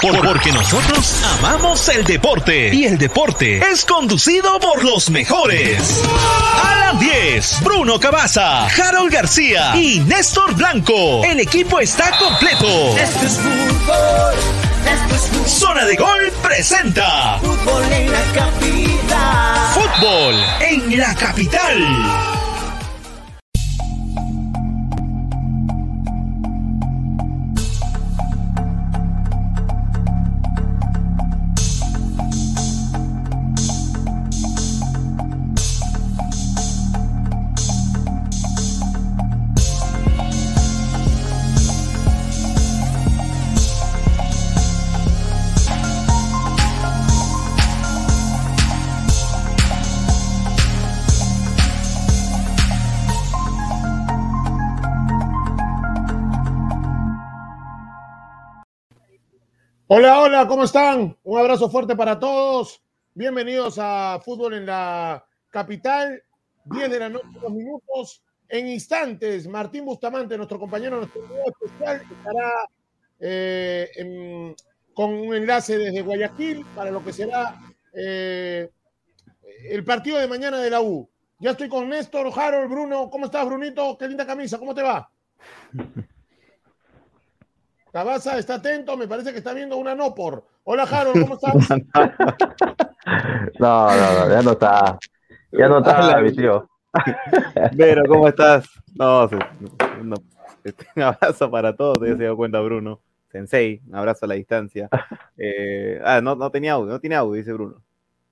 porque nosotros amamos el deporte y el deporte es conducido por los mejores. Alan 10, Bruno Cabaza, Harold García y Néstor Blanco. El equipo está completo. Esto es fútbol, esto es fútbol. Zona de Gol presenta Fútbol en la capital. Fútbol en la capital. Hola, ¿cómo están? Un abrazo fuerte para todos. Bienvenidos a Fútbol en la Capital. 10 de la noche, dos minutos. En instantes, Martín Bustamante, nuestro compañero, nuestro especial, estará eh, con un enlace desde Guayaquil para lo que será eh, el partido de mañana de la U. Ya estoy con Néstor, Harold, Bruno. ¿Cómo estás, Brunito? Qué linda camisa. ¿Cómo te va? Cabaza está atento, me parece que está viendo una no por. Hola, Harold, ¿cómo estás? No, no, no, ya no está. Ya no está, Hola. mi tío. Vero, ¿cómo estás? No, no, este, un abrazo para todos, ya se dio cuenta Bruno. Sensei, un abrazo a la distancia. Eh, ah, no, no tenía audio, no tiene audio, dice Bruno.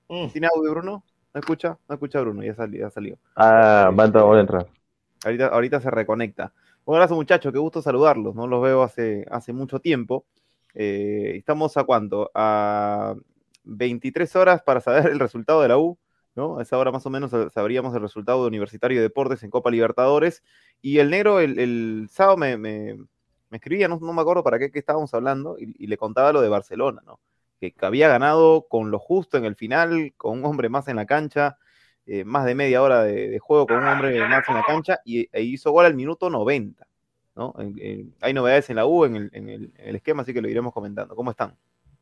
Mm. ¿Tiene audio, Bruno? ¿No escucha? No escucha Bruno, ya salió. Ya salió. Ah, va a entrar, voy a entrar. Ahorita, ahorita se reconecta. Un abrazo, muchachos, qué gusto saludarlos. No los veo hace, hace mucho tiempo. Eh, estamos a cuánto? A 23 horas para saber el resultado de la U. ¿no? A esa hora más o menos sab- sabríamos el resultado de Universitario de Deportes en Copa Libertadores. Y el negro el, sábado me, me- escribía, no, no me acuerdo para qué, qué estábamos hablando, y, y le contaba lo de Barcelona, ¿no? Que había ganado con lo justo en el final, con un hombre más en la cancha, eh, más de media hora de, de juego con un hombre más en la cancha, y e hizo gol al minuto 90. ¿no? En- en- hay novedades en la U, en el, en el- en el esquema, así que lo iremos comentando. ¿Cómo están?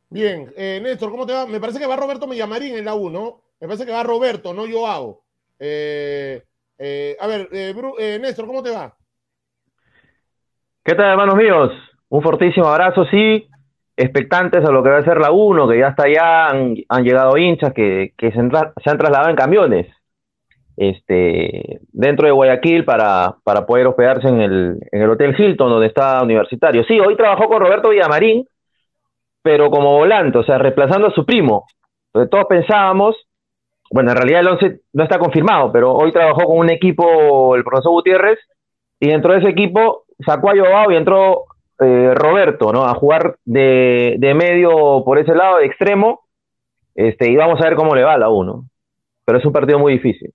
Bien, eh, Néstor, ¿cómo te va? Me parece que va Roberto Millamarín en la U, ¿no? Me parece que va Roberto, no Joao. Eh, eh, a ver, eh, Bru- eh, Néstor, ¿cómo te va? ¿Qué tal, hermanos míos? Un fortísimo abrazo, sí. Expectantes a lo que va a ser la 1, que ya está allá, han, llegado hinchas que, se, han trasladado en camiones este, dentro de Guayaquil para, para poder hospedarse en el, en el Hotel Hilton, donde está Universitario. Sí, hoy trabajó con Roberto Villamarín, pero como volante, o sea, reemplazando a su primo. Entonces, todos pensábamos, bueno, en realidad el 11 no está confirmado, pero hoy trabajó con un equipo, el profesor Gutiérrez, y dentro de ese equipo sacó a Joao y entró eh, Roberto, ¿no? A jugar de, de medio por ese lado, de extremo, este, y vamos a ver cómo le va a la 1. Pero es un partido muy difícil.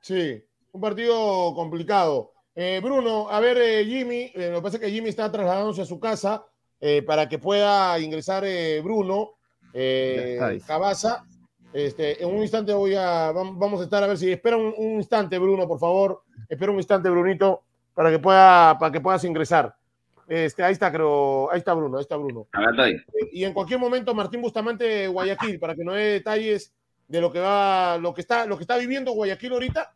Sí, un partido complicado. Eh, Bruno, a ver, eh, Jimmy, eh, lo que pasa es que Jimmy está trasladándose a su casa eh, para que pueda ingresar eh, Bruno, eh. Cabaza. Este, en un instante voy a, vam- vamos a estar a ver si espera un, un instante, Bruno, por favor. Espera un instante, Brunito, para que pueda, para que puedas ingresar. Este, ahí está, creo, ahí está Bruno, ahí está Bruno. Eh, y en cualquier momento Martín Bustamante Guayaquil para que nos dé detalles de lo que va lo que está lo que está viviendo Guayaquil ahorita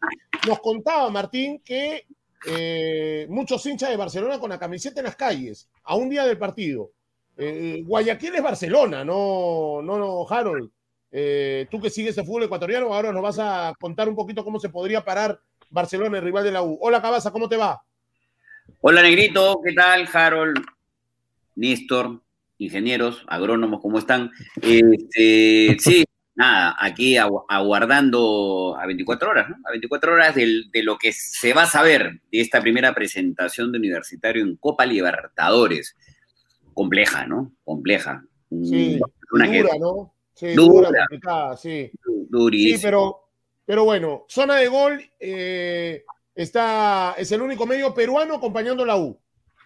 nos contaba Martín que eh, muchos hinchas de Barcelona con la camiseta en las calles a un día del partido. Eh, Guayaquil es Barcelona no no no Harold. Eh, tú que sigues el fútbol ecuatoriano ahora nos vas a contar un poquito cómo se podría parar Barcelona el rival de la U. Hola Cabaza cómo te va Hola, Negrito, ¿qué tal? Harold, Néstor, ingenieros, agrónomos, ¿cómo están? Este, sí, nada, aquí agu- aguardando a 24 horas, ¿no? A 24 horas del- de lo que se va a saber de esta primera presentación de Universitario en Copa Libertadores. Compleja, ¿no? Compleja. sí Una que- dura no sí Dura. dura complicada, sí durísimo. Sí, pero, pero bueno, zona de gol eh, está, es el único medio peruano acompañando la U.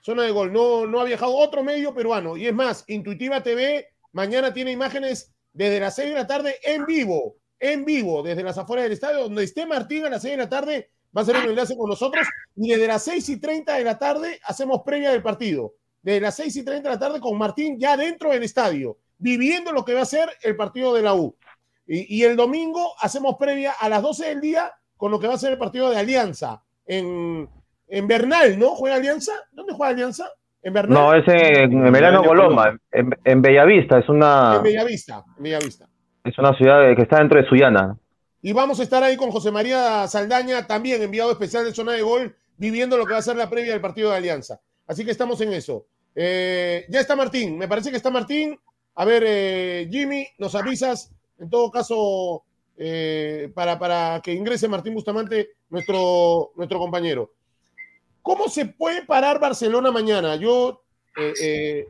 Zona de gol, no, no ha viajado otro medio peruano. Y es más, Intuitiva TV mañana tiene imágenes desde las 6 de la tarde en vivo, en vivo, desde las afueras del estadio, donde esté Martín a las 6 de la tarde, va a hacer un enlace con nosotros. Y desde las 6 y 30 de la tarde hacemos previa del partido. de las 6 y 30 de la tarde con Martín ya dentro del estadio, viviendo lo que va a ser el partido de la U. Y el domingo hacemos previa a las 12 del día con lo que va a ser el partido de Alianza en, en Bernal, ¿no? ¿Juega Alianza? ¿Dónde juega Alianza? ¿En Bernal? No, es en, en Verano Coloma, en, en Bellavista, es una, En Bellavista, en Bellavista. es una ciudad que está dentro de Sullana. Y vamos a estar ahí con José María Saldaña, también enviado especial de zona de gol, viviendo lo que va a ser la previa del partido de Alianza. Así que estamos en eso. Eh, ya está Martín, me parece que está Martín. A ver, eh, Jimmy, nos avisas, en todo caso, eh, para, para que ingrese Martín Bustamante, nuestro, nuestro compañero. ¿Cómo se puede parar Barcelona mañana? Yo eh, eh,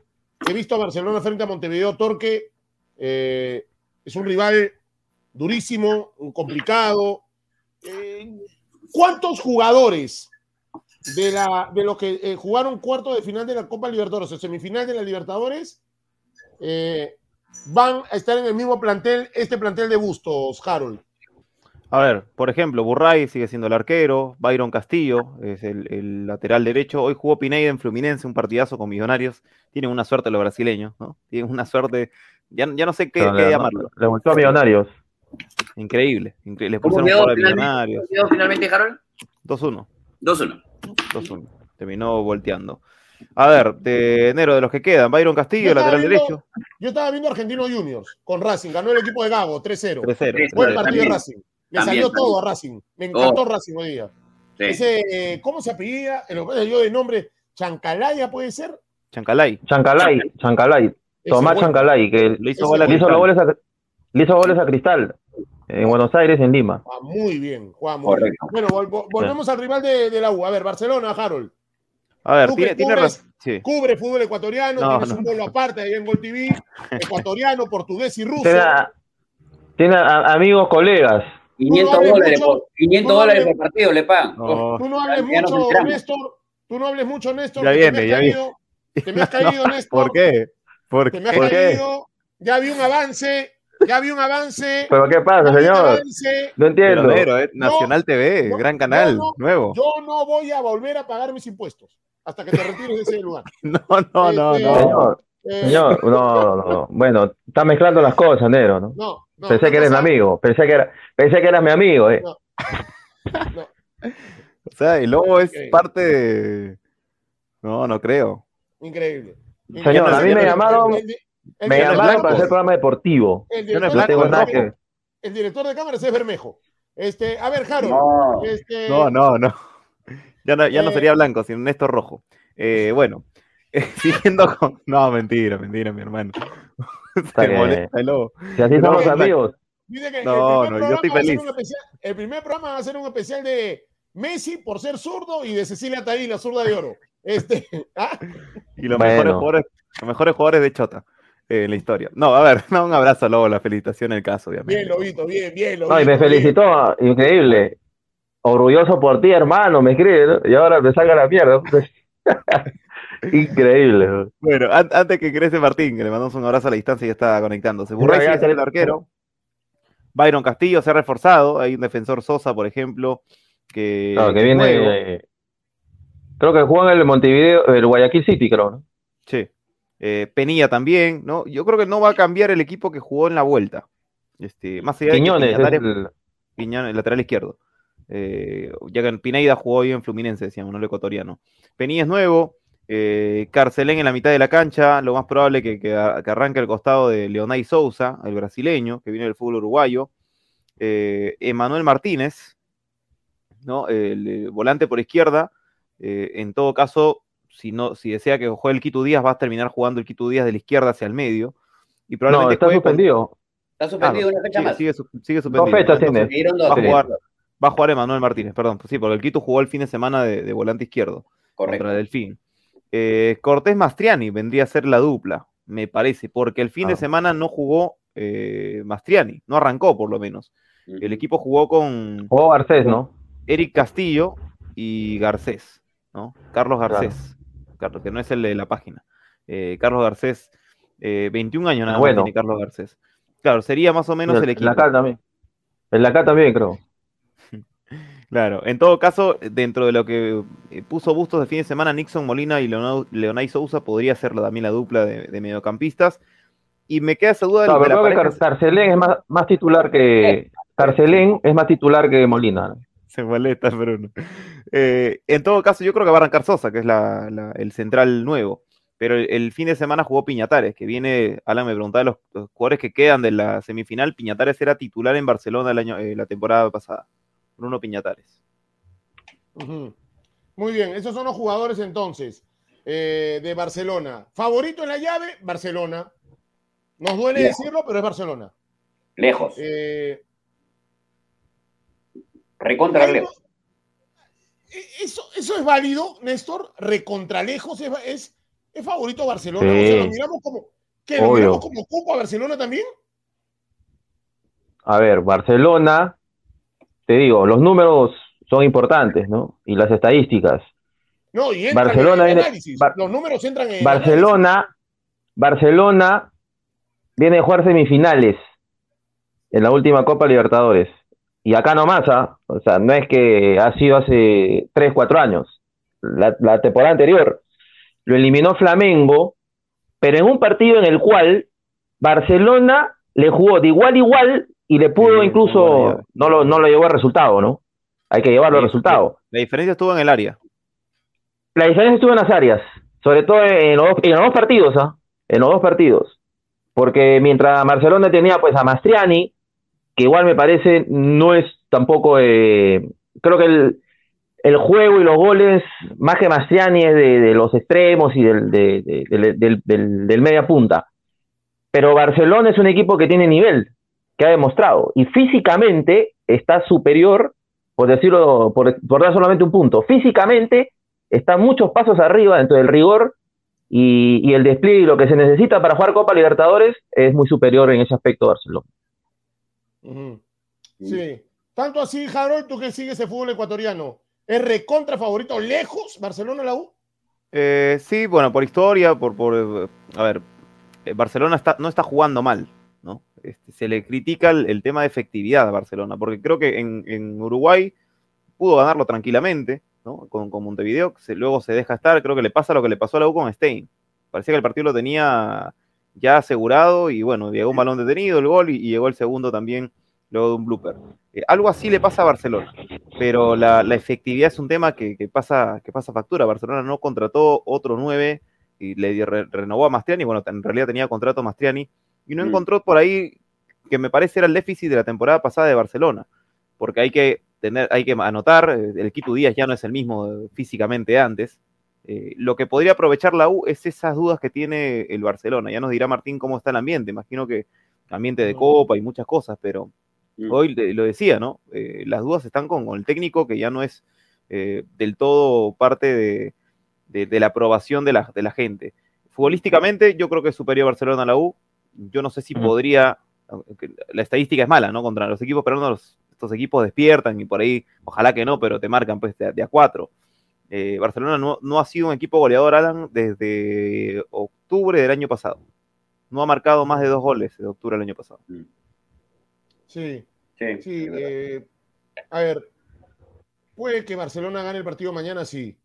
he visto a Barcelona frente a Montevideo Torque. es un rival durísimo, complicado. ¿Cuántos jugadores de, la, de los que jugaron cuarto de final de la Copa Libertadores o semifinal de la Libertadores van a estar en el mismo plantel, este plantel de Bustos, Harold? A ver, por ejemplo, Burray sigue siendo el arquero, Byron Castillo es el, el lateral derecho. Hoy jugó Pineda en Fluminense, un partidazo con Millonarios. Tienen una suerte los brasileños, ¿no? Tienen una suerte, ya, ya no sé qué, Pero qué le- llamarlo. Le volteó a Millonarios. Increíble, increíble. Les ¿Cómo pusieron quedó Millonarios. ¿Cómo quedó finalmente, Harold? 2-1, 2-1. 2-1. Terminó volteando. A ver, de enero de los que quedan, Byron Castillo, lateral viendo- derecho, Yo estaba viendo Argentino Juniors con Racing, ganó el equipo de Gago 3-0. 3-0. Buen También, partido de. Racing. Le También, salió también. todo a Racing. Me encantó Oh. Racing hoy día. Sí. Ese, eh, ¿Cómo se apellida? Yo de nombre Chancalaya puede ser. Chancalay. Chancalay, Chancalay, Tomás. Chancalay, que Le hizo Ese gol a le hizo, Cristal. los goles a, le hizo goles a Cristal en Buenos Aires en Lima. Ah, muy bien, Juan. Muy bien. Bueno, vol- vol- volvemos al rival de, de la U. A ver, Barcelona, Harold. A ver, Tú tiene, que tiene cubres- razón. Sí. Cubre fútbol ecuatoriano, No, tienes no. un bolo aparte ahí en Gol TV. Ecuatoriano, portugués y ruso. Tiene, a- tiene a- amigos, colegas. 500 hables dólares, mucho, por, 500 tú no dólares hables- por partido le pagan. No. Tú no hables mucho. Néstor. Tú no hables mucho, Néstor. Ya viene, te me ya has viene. caído. Te me has caído, Néstor. ¿Por qué? ¿Por, Te me has por qué? caído. Ya vi un avance. Ya vi un avance. ¿Pero qué pasa, señor? No entiendo. Pero, eh, No, Nacional TV, no, gran canal, no. nuevo. Yo no voy a volver a pagar mis impuestos hasta que te retires de ese lugar. No, no, no, Este, no. Señor, Eh, señor, no, no. Bueno, está mezclando las cosas, Nero, ¿no? No, no, pensé no que eres mi amigo, pensé que, era, pensé que eras mi amigo, eh. No. no. O sea, el lobo es parte de. No, no creo. Increíble. Señor, a mí me llamaron- El, el- el Me no llamaron para hacer programa deportivo. el Yo no director blanco, de tengo nada que- el director de cámaras es Bermejo. Este, a ver, Harold. No. Este, No, no, no. Ya no, ya no Eh. sería blanco, sino Néstor Rojo. Eh, bueno, siguiendo con. No, mentira, mentira, mi hermano. Se molesta el lobo. Si así somos no, amigos. Dice que No, el, primer no, yo programa estoy va a ser feliz. un especial- el primer programa va a ser un especial de Messi por ser zurdo y de Cecilia Taí, la zurda de oro. Este, ¿ah? Y los Bueno. mejores jugadores, los mejores jugadores de Chota eh, en la historia. No, a ver, no, un abrazo, Lobo, la felicitación en el caso, obviamente. Bien, Lobito, bien, bien, Lobito. No, y me bien. felicitó, increíble. Orgulloso por ti, hermano, me escribe, ¿no? Y ahora me salga la mierda. increíble. ¿no? Bueno, an- antes que ingrese Martín, que le mandamos un abrazo a la distancia y ya está conectándose. Burray siendo el arquero. Byron Castillo se ha reforzado. Hay un defensor Sosa, por ejemplo, que, que que es viene. eh, creo que juega en el Montevideo, el Guayaquil City, creo, ¿no? Sí. Eh, Penilla también, ¿no? Yo creo que no va a cambiar el equipo que jugó en la vuelta. Este, más allá de que Quiñones, es Piñatares- el- Piñón, el lateral izquierdo. Eh, ya que Pineida jugó hoy en Fluminense, decíamos, no el ecuatoriano. Penilla es nuevo. Eh, Carcelén en la mitad de la cancha. Lo más probable que, que, arranque al costado de Leonay Souza, el brasileño, que viene del fútbol uruguayo. Eh, Emanuel Martínez, ¿no? El, volante por izquierda. Eh, en todo caso, si, no, si desea que juegue el Quito Díaz, va a terminar jugando el Quito Díaz de la izquierda hacia el medio. Y No, probablemente está con- suspendido. Está suspendido Ah, una fecha sigue, más. sigue sigue Dos suspendido. fechas tiene. Dos. Va a Sí. jugar, va a jugar Emanuel Martínez, perdón, pues sí, porque el Quito jugó el fin de semana de, de volante izquierdo Correcto. contra Delfín. Eh, Cortés Mastriani vendría a ser la dupla, me parece, porque el fin de Ah. semana no jugó eh, Mastriani, no arrancó por lo menos. El equipo jugó con Jugó Garcés, ¿no? Eric Castillo y Garcés, ¿no? Carlos Garcés, Carlos, que no es el de la página. Eh, Carlos Garcés, eh, 21 años nada más Bueno. tiene Carlos Garcés. Claro, sería más o menos el El equipo. acá también. El de acá también, creo. Claro, en todo caso, dentro de lo que eh, puso Bustos de fin de semana, Nixon Molina y Leonay Sousa podría ser la- también la dupla de, de mediocampistas. Y me queda esa duda de, No, de pero la creo que pareja. Carcelén es más, más titular que. Carcelén es más titular que Molina. Se molesta, Bruno. Eh, en todo caso, yo creo que va a arrancar Sosa, que es la- la- el central nuevo. Pero el, el fin de semana jugó Piñatares, que viene, Alan me preguntaba de los, los jugadores que quedan de la semifinal. Piñatares era titular en Barcelona el año, eh, la temporada pasada. Bruno Piñatares. Muy bien, esos son los jugadores entonces eh, de Barcelona. Favorito en la llave, Barcelona. Nos duele decirlo, pero es Barcelona. Lejos. Eh, Recontra lejos. eh, eso, eso es válido, Néstor. Recontralejos es, es, es favorito Barcelona. Sí. O sea, lo miramos como. ¿Qué? ¿Lo miramos como cupo a Barcelona también? A ver, Barcelona, te digo, los números son importantes, ¿no? Y las estadísticas. No, y Barcelona en el análisis. Bar- Los números entran en el Barcelona, Barcelona viene a jugar semifinales en la última Copa Libertadores. Y acá nomás, ¿ah? O sea, no es que ha sido hace 3, 4 años. La, la temporada anterior lo eliminó Flamengo, pero en un partido en el cual Barcelona le jugó de igual a igual y le pudo Sí, incluso, no lo, no lo llevó al resultado, ¿no? Hay que llevarlo al resultado. La diferencia estuvo en el área. La diferencia estuvo en las áreas, sobre todo en los, dos- en los dos partidos, ¿ah? En los dos partidos. Porque mientras Barcelona tenía pues a Mastriani, que igual me parece no es tampoco, eh, creo que el, el juego y los goles, más que Mastriani, es de, de los extremos y del, de- de- del, del- del- del media punta. Pero Barcelona es un equipo que tiene nivel, que ha demostrado, y físicamente está superior, por decirlo, por, por dar solamente un punto, físicamente está muchos pasos arriba dentro del rigor y, y el despliegue y lo que se necesita para jugar Copa Libertadores es muy superior en ese aspecto Barcelona. Sí. Tanto así, Harold, tú que sigues el fútbol ecuatoriano, ¿es recontra favorito lejos Barcelona la U? Eh, sí, bueno, por historia, por, por a ver, eh, Barcelona está, no está jugando mal. Este, se le critica el, tema de efectividad a Barcelona, porque creo que en, Uruguay pudo ganarlo tranquilamente, ¿no? Con, con Montevideo, se- luego se deja estar, creo que le pasa lo que le pasó a la U con Stein. Parecía que el partido lo tenía ya asegurado y bueno, llegó un balón detenido, el gol y, llegó el segundo también luego de un blooper. Eh, algo así le pasa a Barcelona, pero la, efectividad es un tema que, pasa, que pasa factura. Barcelona no contrató otro 9 y le renovó a Mastriani, bueno, en realidad tenía contrato Mastriani, y no Mm. encontró por ahí que me parece era el déficit de la temporada pasada de Barcelona, porque hay que tener, hay que anotar, eh, el Quito Díaz ya no es el mismo eh, físicamente antes. Eh, lo que podría aprovechar la U es esas dudas que tiene el Barcelona. Ya nos dirá Martín cómo está el ambiente. Imagino que ambiente de Mm. copa y muchas cosas, pero Mm. hoy lo decía, ¿no? Eh, las dudas están con, con el técnico que ya no es eh, del todo parte de, de- de la aprobación de la, de la gente. Futbolísticamente, yo creo que es superior Barcelona a la U. Yo no sé si Mm. podría. La estadística es mala, ¿no? Contra los equipos peruanos, los- estos equipos despiertan y por ahí, ojalá que no, pero te marcan pues de, a- de a cuatro. Eh, Barcelona no, no ha sido un equipo goleador, Alan, desde octubre del año pasado. No ha marcado más de dos goles de octubre del año pasado. Sí, Sí, sí. eh, a ver, puede que Barcelona gane el partido mañana, sí.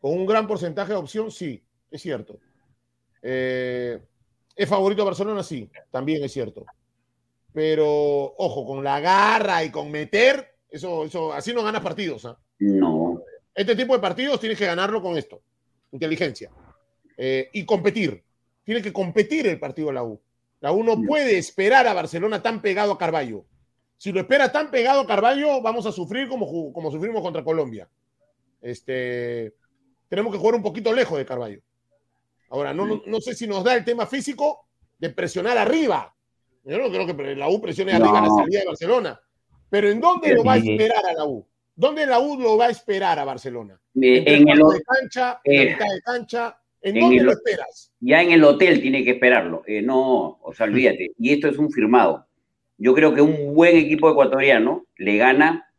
Con un gran porcentaje de opción, sí, es cierto. Eh, ¿Es favorito Barcelona? Sí, también es cierto. Pero, ojo, con la garra y con meter, eso, eso, así no ganas partidos. ¿ah? No. Este tipo de partidos tienes que ganarlo con esto, inteligencia. Eh, y competir. Tiene que competir el partido de la U. La U no puede esperar a Barcelona tan pegado a Carballo. Si lo espera tan pegado a Carballo, vamos a sufrir como, como sufrimos contra Colombia. Este, tenemos que jugar un poquito lejos de Carballo. Ahora, no, no, no sé si nos da el tema físico de presionar arriba. Yo no creo que la U presione arriba en la salida de Barcelona. Pero ¿en dónde lo va a esperar a la U? ¿Dónde la U lo va a esperar a Barcelona? En el, de cancha, en la eh, mitad de cancha. ¿En, en dónde el- lo esperas? ya en el hotel tiene que esperarlo. Eh, no, o sea, olvídate. Y esto es un firmado. Yo creo que un buen equipo ecuatoriano le gana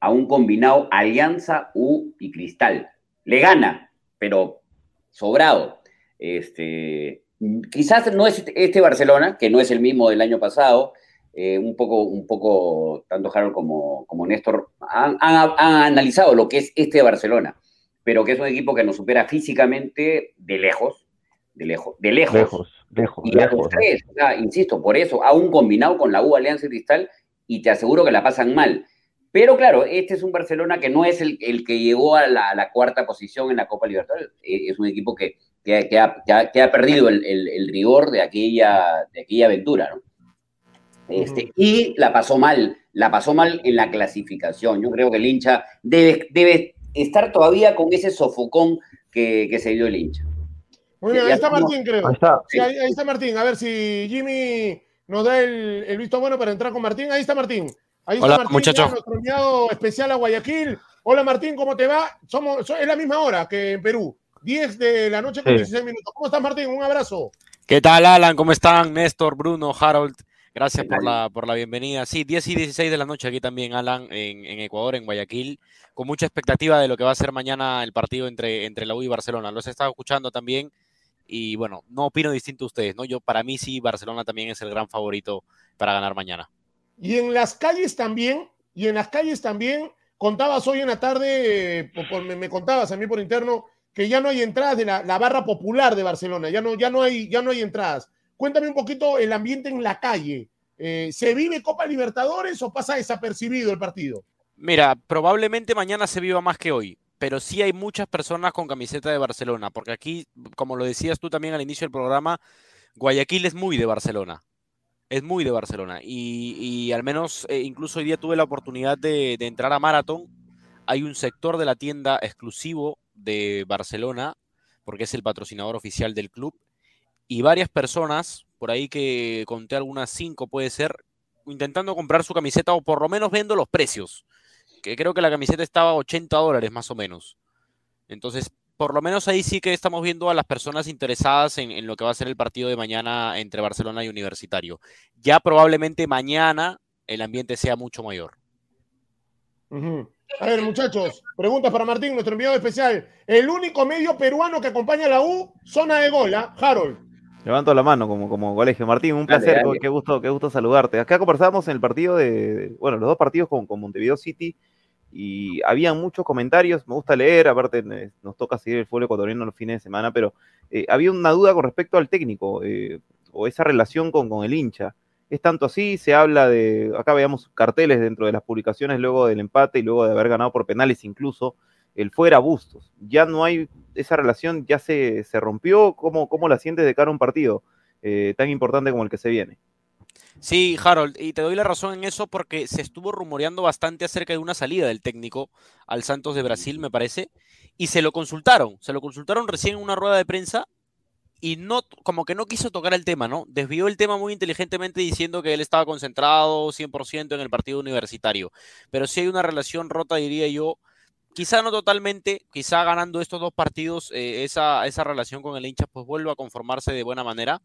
a un combinado Alianza, U y Cristal. Le gana, pero sobrado. Este, quizás no es este Barcelona, que no es el mismo del año pasado, eh, un, poco, un poco, tanto Harold como, como Néstor han, han- han analizado lo que es este Barcelona, pero que es un equipo que nos supera físicamente de lejos, de lejos, de lejos. Lejos, lejos, Y lejos. tres, o sea, insisto, por eso, aún combinado con la U Alianza y Cristal, y te aseguro que la pasan mal. Pero claro, este es un Barcelona que no es el, el que llegó a la, a la cuarta posición en la Copa Libertadores. Eh, Es un equipo que, que ha- que ha, que ha- que ha perdido el, el- el rigor de aquella, de aquella aventura, ¿no? Este, Y la pasó mal, la pasó mal en la clasificación. Yo creo que el hincha debe, debe estar todavía con ese sofocón que, que se dio el hincha. Muy bien, ahí está Martín, creo. Ahí está. Sí, ahí, ahí está Martín. A ver si Jimmy nos da el, el visto bueno para entrar con Martín. Ahí está Martín. Ahí está Hola, Martín, muchachos. ya nuestro enviado especial a Guayaquil. Hola Martín, ¿cómo te va? Somos, so- es la misma hora que en Perú. 10 de la noche con Sí. 16 minutos. ¿Cómo estás, Martín? Un abrazo. ¿Qué tal, Alan? ¿Cómo están? Néstor, Bruno, Harold. Gracias ¿Qué por la, por la bienvenida. Sí, 10 y 16 de la noche aquí también, Alan, en, en Ecuador, en Guayaquil, con mucha expectativa de lo que va a ser mañana el partido entre, entre la U y Barcelona. Los he estado escuchando también y bueno, no opino distinto a ustedes, ¿no? Yo, para mí sí, Barcelona también es el gran favorito para ganar mañana. Y en las calles también, y en las calles también, contabas hoy en la tarde, eh, por- por- me, me contabas a mí por interno, que ya no hay entradas de la, la barra popular de Barcelona, ya no, ya, no hay, ya no hay entradas. Cuéntame un poquito el ambiente en la calle. Eh, ¿Se vive Copa Libertadores o pasa desapercibido el partido? Mira, probablemente mañana se viva más que hoy, pero sí hay muchas personas con camiseta de Barcelona, porque aquí, como lo decías tú también al inicio del programa, Guayaquil es muy de Barcelona. Es muy de Barcelona. Y, y al menos, eh, incluso hoy día tuve la oportunidad de, de entrar a Marathon. Hay un sector de la tienda exclusivo de Barcelona, porque es el patrocinador oficial del club. Y varias personas, por ahí que conté algunas cinco puede ser, intentando comprar su camiseta o por lo menos viendo los precios. Que creo que la camiseta estaba a 80 dólares más o menos. Entonces, por lo menos ahí sí que estamos viendo a las personas interesadas en, en lo que va a ser el partido de mañana entre Barcelona y Universitario. Ya probablemente mañana el ambiente sea mucho mayor. A ver, muchachos, preguntas para Martín, nuestro enviado especial. El único medio peruano que acompaña a la U, zona de gola, Harold. Levanto la mano como, como colegio. Martín, un placer, dale. qué gusto, qué gusto saludarte. Acá conversábamos en el partido de, de- bueno, los dos partidos con, con Montevideo City y había muchos comentarios, me gusta leer, aparte eh, nos toca seguir el fútbol ecuatoriano los fines de semana, pero eh, había una duda con respecto al técnico eh, o esa relación con, con el hincha. Es tanto así, se habla de, acá veíamos carteles dentro de las publicaciones luego del empate y luego de haber ganado por penales incluso, el fuera Bustos. Ya no hay esa relación, ya se, se rompió, ¿cómo, la sientes de cara a un partido eh, tan importante como el que se viene? Sí, Harold, y te doy la razón en eso porque se estuvo rumoreando bastante acerca de una salida del técnico al Santos de Brasil, me parece, y se lo consultaron, se lo consultaron recién en una rueda de prensa y no, como que no quiso tocar el tema, ¿no? Desvió el tema muy inteligentemente diciendo que él estaba concentrado 100% en el partido universitario, pero sí hay una relación rota, diría yo, quizá no totalmente, quizá ganando estos dos partidos, eh, esa, esa relación con el hincha pues vuelva a conformarse de buena manera,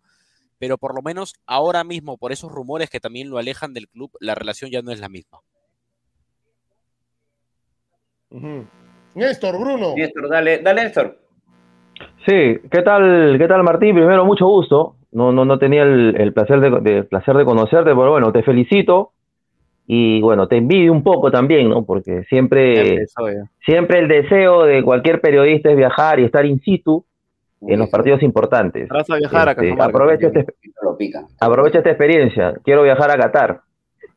pero por lo menos ahora mismo, por esos rumores que también lo alejan del club, la relación ya no es la misma. Néstor, Bruno. Néstor, dale, dale, Néstor. Sí, ¿qué tal, qué tal Martín? Primero, mucho gusto. No, no, no tenía el, el placer de, de- placer de conocerte, pero bueno, te felicito y bueno, te envidio un poco también, ¿no? Porque siempre, siempre el deseo de cualquier periodista es viajar y estar in situ en los partidos importantes. Vas a viajar a Este, Cajamarca aprovecha, también. este- aprovecha esta experiencia. Quiero viajar a Qatar.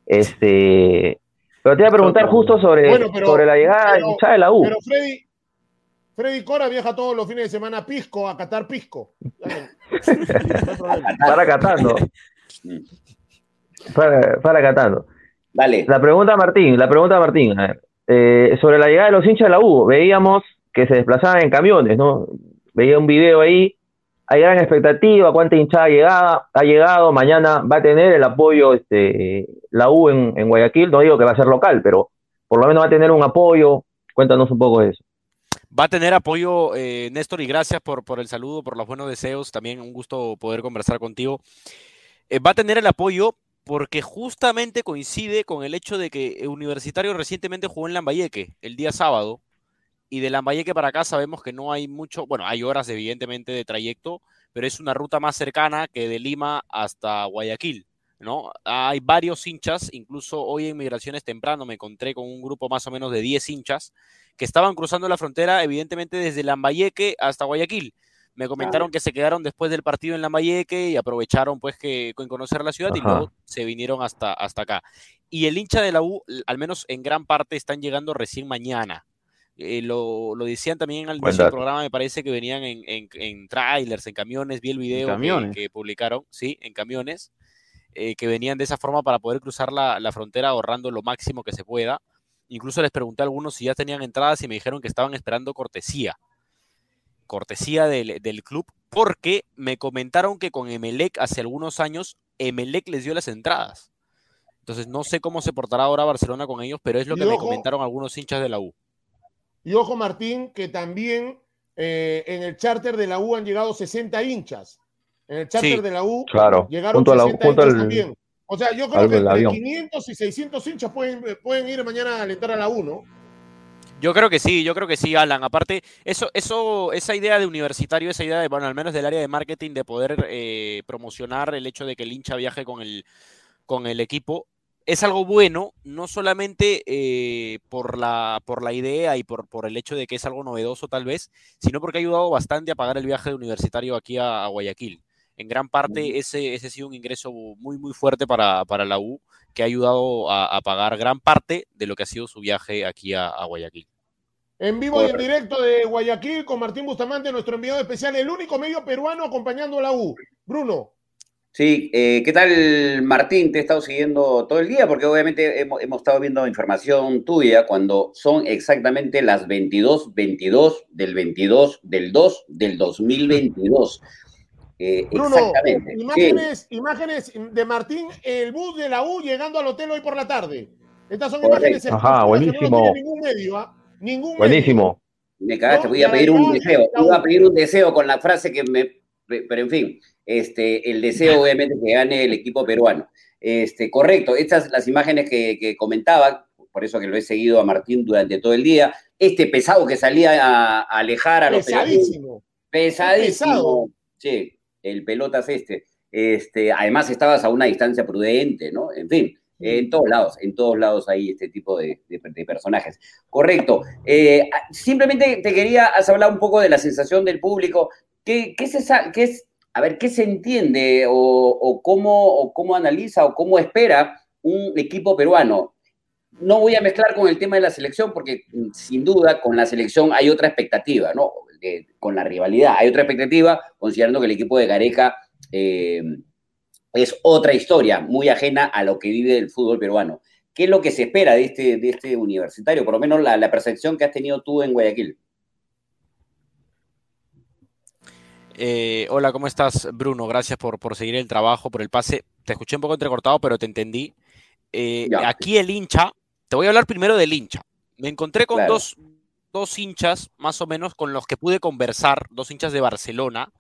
Este, pero te iba a preguntar justo sobre, Bueno, pero- sobre la llegada pero- de la U. Pero Freddy, Freddy Cora viaja todos los fines de semana a Pisco, a Qatar Pisco. Para Catando. Para, para Catando. Dale. La pregunta, Martín, la pregunta, Martín, a ver, eh, sobre la llegada de los hinchas de la U, veíamos que se desplazaban en camiones, ¿no? Veía un video ahí, hay gran expectativa, cuánta hinchada llegada, ha llegado, mañana va a tener el apoyo este, la U en, en Guayaquil, no digo que va a ser local, pero por lo menos va a tener un apoyo, cuéntanos un poco de eso. Va a tener apoyo, eh, Néstor, y gracias por, el saludo, por los buenos deseos. También un gusto poder conversar contigo. Eh, va a tener el apoyo porque justamente coincide con el hecho de que Universitario recientemente jugó en Lambayeque el día sábado. Y de Lambayeque para acá sabemos que no hay mucho, bueno, hay horas evidentemente de trayecto, pero es una ruta más cercana que de Lima hasta Guayaquil. ¿No? Hay varios hinchas, incluso hoy en Migraciones temprano me encontré con un grupo más o menos de 10 hinchas que estaban cruzando la frontera, evidentemente desde Lambayeque hasta Guayaquil. Me comentaron que se quedaron después del partido en Lambayeque y aprovecharon pues que con conocer la ciudad y luego se vinieron hasta, hasta acá. Y el hincha de la U, al menos en gran parte, están llegando recién mañana. Eh, lo, lo decían también al inicio del programa, me parece que venían en, en, en trailers, en camiones, vi el video que publicaron, sí, en camiones eh, que venían de esa forma para poder cruzar la, la frontera ahorrando lo máximo que se pueda. Incluso les pregunté a algunos si ya tenían entradas y me dijeron que estaban esperando cortesía. Cortesía del, del club, porque me comentaron que con Emelec hace algunos años, Emelec les dio las entradas. Entonces no sé cómo se portará ahora Barcelona con ellos, pero es lo Y que me comentaron algunos hinchas de la U. Y ojo, Martín, que también eh, en el charter de la U han llegado 60 hinchas. En el charter Sí. de la U Claro, llegaron junto, a la- 60 junto al, también. O sea, yo creo al- que entre avión. 500 y 600 hinchas pueden, pueden ir mañana a alentar a la U, ¿no? Yo creo que sí, yo creo que sí, Alan. Aparte, eso, eso, esa idea de universitario, esa idea de, bueno, al menos del área de marketing, de poder eh, promocionar el hecho de que el hincha viaje con el, con el equipo, es algo bueno, no solamente eh, por, la, por la idea y por, por el hecho de que es algo novedoso tal vez, sino porque ha ayudado bastante a pagar el viaje de universitario aquí a, a Guayaquil. En gran parte ese, ese ha sido un ingreso muy, muy fuerte para, para la U, que ha ayudado a, a pagar gran parte de lo que ha sido su viaje aquí a, a Guayaquil. En vivo y en directo de Guayaquil con Martín Bustamante, nuestro enviado especial, el único medio peruano acompañando a la U. Bruno, Sí, eh, ¿qué tal Martín? Te he estado siguiendo todo el día porque obviamente hemos, hemos estado viendo información tuya cuando son exactamente las 22, 22 del 22 del 2 del 2022. Eh, Bruno, exactamente. Sí. imágenes, imágenes de Martín, el bus de la U llegando al hotel hoy por la tarde. Estas son Correcto. imágenes Ajá, no buenísimo. tiene ningún medio, ¿ah? Ningún medio. Buenísimo. Me cagaste, No, voy a pedir un deseo. Iba a pedir un deseo con la frase que me. Pero en fin, este, el deseo obviamente que gane el equipo peruano. Este, correcto, estas las imágenes que, que comentaba, por eso que lo he seguido a Martín durante todo el día. Este pesado que salía a, a alejar a los. Pesadísimo. Pesadísimo. Pesado. Sí, el pelotas este. Este, además estabas a una distancia prudente, ¿no? En fin, en todos lados, en todos lados hay este tipo de, de- de personajes. Correcto. Eh, simplemente te quería has hablar un poco de la sensación del público. ¿Qué, qué se qué es, a ver, qué se entiende o, o cómo, o cómo analiza o cómo espera un equipo peruano? No voy a mezclar con el tema de la selección porque mm, sin duda con la selección hay otra expectativa, ¿no? De- con la rivalidad hay otra expectativa, considerando que el equipo de Gareca eh, es otra historia, muy ajena a lo que vive el fútbol peruano. ¿Qué es lo que se espera de este, de este universitario? Por lo menos la, la percepción que has tenido tú en Guayaquil. Eh, hola, ¿cómo estás, Bruno? Gracias por, por seguir el trabajo, por el pase. Te escuché un poco entrecortado, pero te entendí. Eh, aquí el hincha, te voy a hablar primero del hincha. Me encontré con Claro. dos, dos hinchas, más o menos, con los que pude conversar, dos hinchas de Barcelona,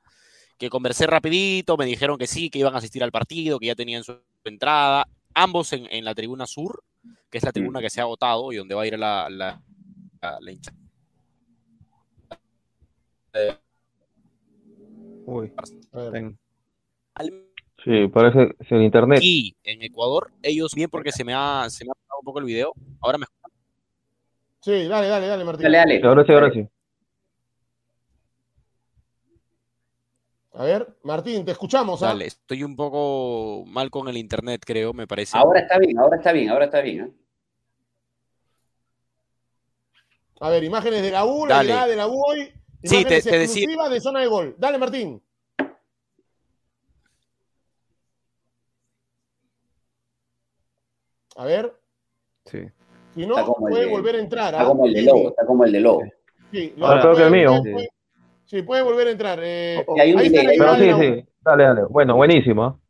que conversé rapidito, me dijeron que sí, que iban a asistir al partido, que ya tenían su entrada, ambos en, en la tribuna sur, que es la tribuna que se ha votado y donde va a ir la, la, la- la hincha. Uy, Sí, parece el internet. aquí en Ecuador, ellos bien porque se me ha, se me ha apagado un poco el video. Ahora me Sí, dale, dale, dale, Martín. Dale, dale. Ahora sí, ahora sí. A ver, Martín, te escuchamos. ¿ah? Dale, estoy un poco mal con el internet, creo, me parece. Ahora está bien, ahora está bien, ahora está bien. ¿eh? A ver, imágenes de la U, la Dale. llegada de la U hoy. Sí, Imágenes te- te decía- exclusivas de zona de gol. Dale, Martín. A ver, Sí. Si no, puede de- volver a entrar. Está ¿ah? como el de Lobo, está como el de Lobo. Sí, Ahora lo- creo que el puede- mío. puede- Sí, puede volver a entrar. Eh, Y hay un ahí está la delay. llegada Pero de sí, la sí. Dale, dale. Bueno, buenísimo.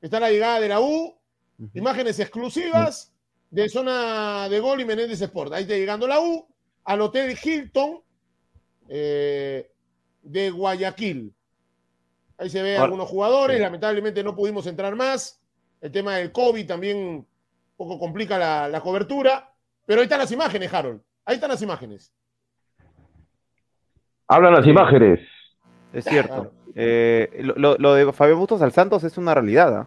Está la llegada de la U. Imágenes exclusivas de zona de gol y Menéndez Sport. Ahí está llegando la U al Hotel Hilton eh, de Guayaquil. Ahí se ven Ahora- algunos jugadores. Lamentablemente no pudimos entrar más. El tema del COVID también poco complica la, la cobertura. Pero ahí están las imágenes, Harold. Ahí están las imágenes. Hablan las imágenes. Es cierto. Claro. Eh, lo, de Fabián Bustos al Santos es una realidad. ¿ah?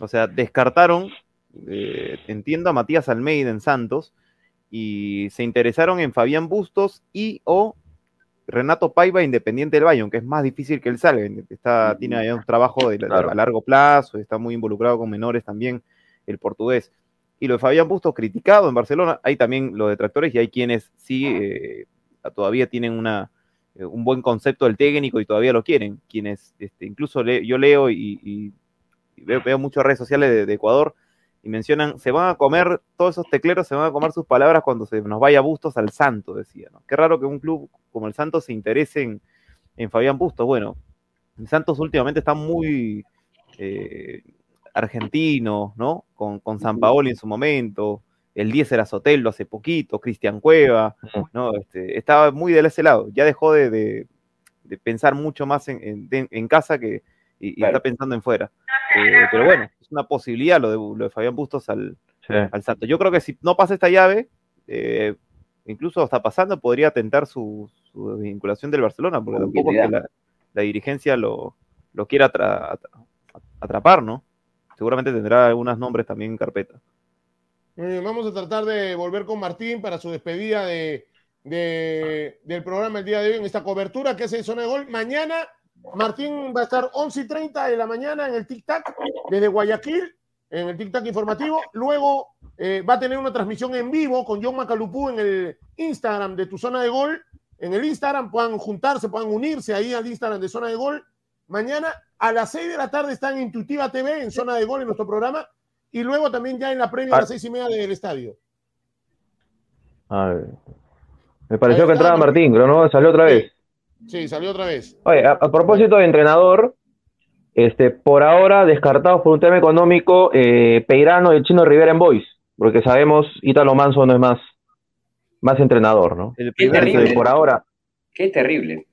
O sea, descartaron, eh, entiendo, a Matías Almeida en Santos y se interesaron en Fabián Bustos y o Renato Paiva Independiente del Valle, aunque es más difícil que él salga. Está, tiene ahí un trabajo de, a largo plazo, está muy involucrado con menores también, el portugués. Y lo de Fabián Bustos criticado en Barcelona, hay también los detractores y hay quienes sí eh, todavía tienen una, eh, un buen concepto del técnico y todavía lo quieren. Quienes este, incluso le- yo leo y, y- y veo, veo muchas redes sociales de, de Ecuador y mencionan, se van a comer, todos esos tecleros se van a comer sus palabras cuando se nos vaya Bustos al Santo, decía. ¿no? Qué raro que un club como el Santos se interese en, en Fabián Bustos. Bueno, el Santos últimamente está muy eh, argentino, ¿no? Con, con San Paoli en su momento, el 10 era Sotelo hace poquito, Cristian Cueva, ¿no? Este, estaba muy de ese lado, ya dejó de, de- de pensar mucho más en, en- de- en casa que, y, está pensando en fuera. Eh, pero bueno, es una posibilidad lo de, lo de Fabián Bustos al, Sí. al Santos. Yo creo que si no pasa esta llave, eh, incluso está pasando, podría tentar su, su vinculación del Barcelona, porque tampoco es que la, la dirigencia lo, lo quiera atra- atra- atrapar, ¿no? Seguramente tendrá algunos nombres también en carpeta. Vamos a tratar de volver con Martín para su despedida de, de- del programa el día de hoy en esta cobertura que hace Zona de Gol. Mañana Martín va a estar 11 y 30 de la mañana en el Tic Tac desde Guayaquil, en el Tic Tac informativo. Luego eh, va a tener una transmisión en vivo con John Macalupú en el Instagram de tu Zona de Gol. En el Instagram puedan juntarse, puedan unirse ahí al Instagram de Zona de Gol. Mañana a las 6 de la tarde está en Intuitiva TV, en Zona de Gol, en nuestro programa. Y luego también ya en la previa a Ah. las seis y media del estadio. A ver. Me pareció que entraba Martín. Pero no, salió otra vez. Sí, salió otra vez. Oye, a, a propósito de entrenador, este, por ahora descartados por un tema económico, eh, Peirano y el Chino Rivera en Boys, porque sabemos Ítalo Manso no es más, más entrenador, ¿no? El Qué primer. Entonces, por ahora, Qué terrible.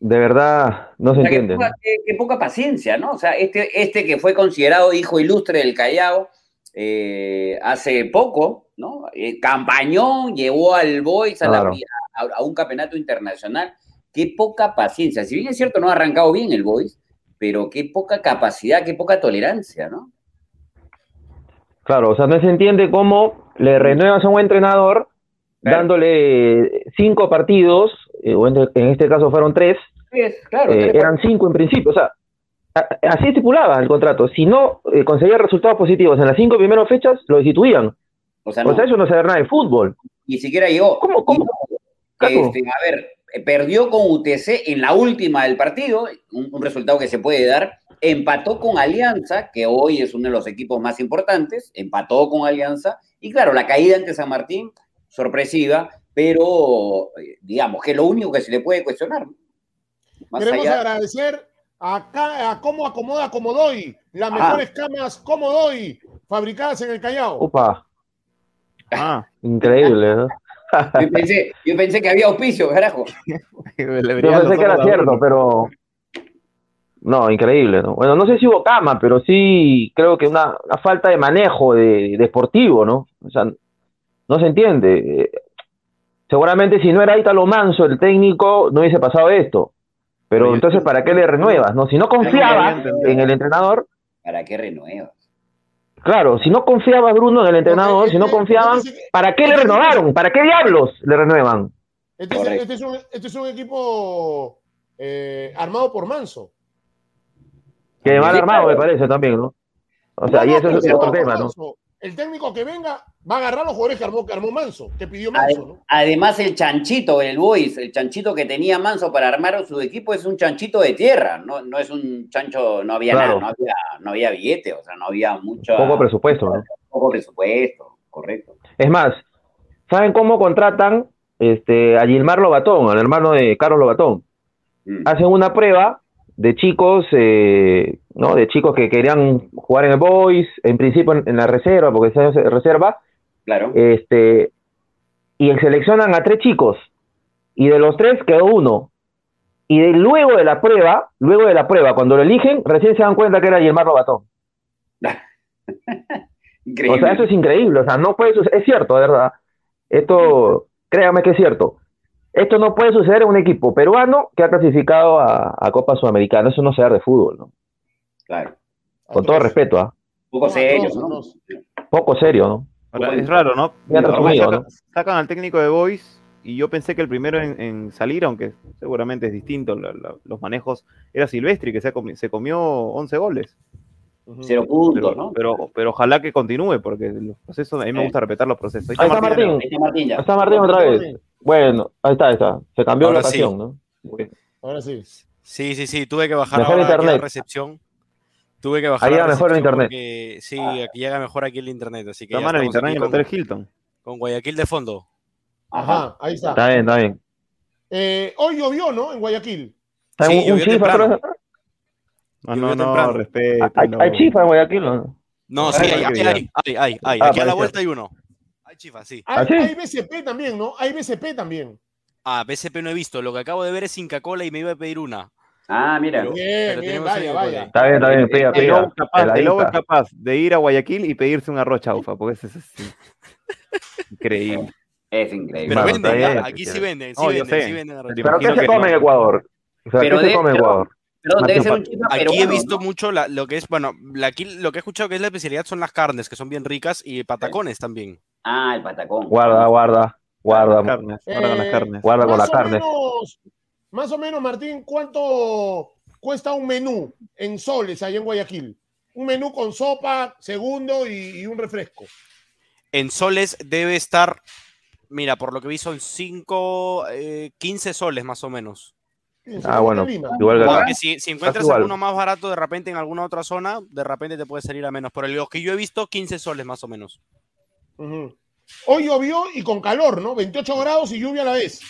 De verdad, no se O sea, qué entiende. qué- poca paciencia, ¿no? O sea, este, este que fue considerado hijo ilustre del Callao eh, hace poco, ¿no? Eh, campañón, llevó al Boys a, la- a un campeonato internacional. Qué poca paciencia. Si bien es cierto, no ha arrancado bien el Boys, pero qué poca capacidad, qué poca tolerancia, ¿no? Claro, o sea, no se entiende cómo le renuevas a un entrenador Claro. dándole cinco partidos, eh, o en, en este caso fueron tres, Es, claro, eh, eran cinco en principio, o sea, a- así estipulaba el contrato. Si no eh, conseguía resultados positivos en las cinco primeras fechas, lo destituían. O sea, no, O sea, eso no sabe nada de fútbol. ni siquiera llegó. ¿Cómo, cómo? Este, a ver, perdió con UTC en la última del partido, un, un resultado que se puede dar. Empató con Alianza, que hoy es uno de los equipos más importantes, empató con Alianza. Y claro, la caída ante San Martín, sorpresiva, pero eh, digamos que es lo único que se le puede cuestionar. Queremos allá, agradecer a, a cómo acomoda Comodoy, las Ajá. mejores camas Comodoy, fabricadas en el Callao. Opa, Ah, increíble, ¿no? yo, pensé, yo pensé que había auspicio, carajo. Yo pensé que era cierto, pero. No, increíble, ¿no? Bueno, no sé si hubo cama, pero sí creo que una, una falta de manejo de, deportivo, ¿no? O sea, no se entiende. Eh, Seguramente si no era Ítalo Manso el técnico, no hubiese pasado esto. Pero entonces, ¿para qué le renuevas? No, si no confiabas en el entrenador, ¿Para qué renuevas? claro, si no confiabas Bruno en el entrenador, si no confiaban, ¿para qué le renovaron? ¿Para qué diablos le renuevan? Este, es, este es un, este es un equipo eh, armado por Manso. Que mal armado me parece también, ¿no? O sea, No, y eso es otro tema, ¿no? El técnico que venga va a agarrar los jugadores que armó, que armó Manso, que pidió Manso, ¿no? Además, el chanchito, el Boys, el chanchito que tenía Manso para armar su equipo es un chanchito de tierra, no, no es un chancho, no había Claro. nada, no había, no había billete, o sea, no había mucho Poco presupuesto, ¿no? poco presupuesto, correcto. Es más, ¿saben cómo contratan este, a Gilmar Lobatón, al hermano de Carlos Lobatón? Mm. Hacen una prueba de chicos, eh, ¿no? De chicos que querían jugar en el Boys, en principio en, en la reserva, porque se hace reserva, Claro. este, y seleccionan a tres chicos, y de los tres quedó uno. Y de- luego de la prueba, luego de la prueba, cuando lo eligen, recién se dan cuenta que era Gilmar Lobatón. Increíble. O sea, eso es increíble, o sea, no puede suceder, es cierto, de verdad. Esto, créame que es cierto. Esto no puede suceder en un equipo peruano que ha clasificado a, a Copa Sudamericana, eso no se da de fútbol, ¿no? Claro. Con todo respeto, ¿ah? Poco serio, ¿no? Poco serio, ¿no? Ahora, es raro, ¿no? Sacan, ¿no? sacan al técnico de Boys y yo pensé que el primero en, en salir, aunque seguramente es distinto, la- la- los manejos, era Silvestri, que se, comi- se comió 11 goles. Cero puntos, Pero, ¿no? pero, pero ojalá que continúe, porque los procesos, a mí me gusta respetar los procesos. Ahí está Martín. Ahí está Martín ya. Ahí está Martín otra vez. Bueno, ahí está, ahí está. Se cambió Ahora la sí. ocasión, ¿no? Ahora sí. Sí, sí, sí, tuve que bajar ahora internet. la recepción. Tuve que bajar Ahí llega mejor el internet. porque- sí, aquí llega mejor aquí el internet, así que mal el internet en el con, Hotel Hilton. con Guayaquil de fondo. Ajá, ahí está. Está bien, está bien. Eh, hoy llovió, ¿no? En Guayaquil. Está Sí, un llovió chifa, temprano. creo. No, no, no, respeto. Hay, hay chifa en Guayaquil, ¿no? No, Ah, sí, hay, hay, hay, hay, hay. Ah, Aquí a la vuelta hay uno. Hay chifa, sí. Hay, ¿Ah, sí? hay BCP también, ¿no? Hay BCP también. Ah, BCP no he visto. Lo que acabo de ver es Inca Cola y me iba a pedir una. Ah, mira. Pero- Bien, bien, tenemos vaya. Está bien, está bien. Pida, El lobo, capaz, el lobo es capaz de ir a Guayaquil y pedirse un arroz chaufa, porque ese es así. increíble. Es increíble. Pero venden, bien. aquí sí venden, sí yo venden, sí venden arroz. Pero ¿qué se come en. Ecuador? O sea, Pero ¿qué se come en Ecuador? Debe ser un Aquí he visto ¿no? mucho la- lo que es, bueno, la- aquí lo que he escuchado que es la especialidad son las carnes, que son bien ricas, y patacones también. Ah, el patacón. Guarda, guarda, guarda. Carnes, ahora con las Eh, carnes. Guarda con la Más o carne. menos, más o menos, Martín, ¿cuánto cuesta un menú en soles allá en Guayaquil? Un menú con sopa, segundo y, y un refresco. En soles debe estar, mira, por lo que vi son 5, 15 soles más o menos. Ah, bueno, igual. Porque si, si encuentras igual. alguno más barato de repente en alguna otra zona, de repente te puede salir a menos. Pero los que yo he visto, 15 soles más o menos. Hoy llovió y con calor, ¿no? 28 grados y lluvia a la vez.